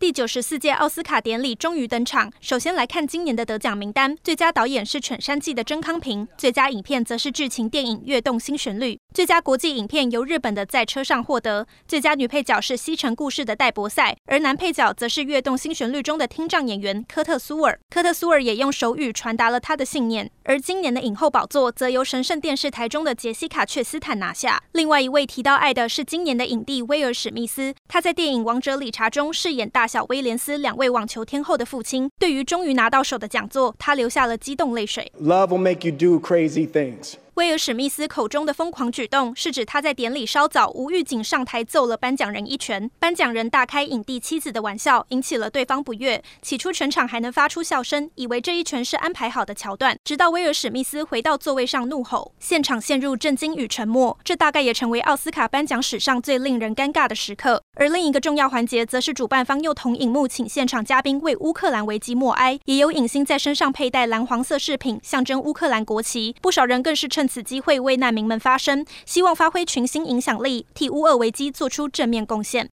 第九十四届奥斯卡典礼终于登场。首先来看今年的得奖名单：最佳导演是《犬山记》的甄康平，最佳影片则是剧情电影《跃动新旋律》，最佳国际影片由日本的《在车上》获得，最佳女配角是《西城故事》的戴博赛，而男配角则是《跃动新旋律》中的听障演员科特苏尔。科特苏尔也用手语传达了他的信念。而今年的影后宝座则由神圣电视台中的杰西卡·却斯坦拿下。另外一位提到爱的是今年的影帝威尔史密斯，他在电影《王者理查》中饰演大小威廉斯两位网球天后的父亲。对于终于拿到手的讲座，他流下了激动泪水。Love will make you do crazy things. 威尔史密斯口中的疯狂举动，是指他在典礼稍早无预警上台揍了颁奖人一拳。颁奖人大开影帝妻子的玩笑，引起了对方不悦。起初全场还能发出笑声，以为这一拳是安排好的桥段。直到威尔史密斯回到座位上怒吼，现场陷入震惊与沉默。这大概也成为奥斯卡颁奖史上最令人尴尬的时刻。而另一个重要环节，则是主办方又同荧幕请现场嘉宾为乌克兰危机默哀，也有影星在身上佩戴蓝黄色饰品，象征乌克兰国旗。不少人更是趁此机会为难民们发声，希望发挥群星影响力，替乌俄危机做出正面贡献。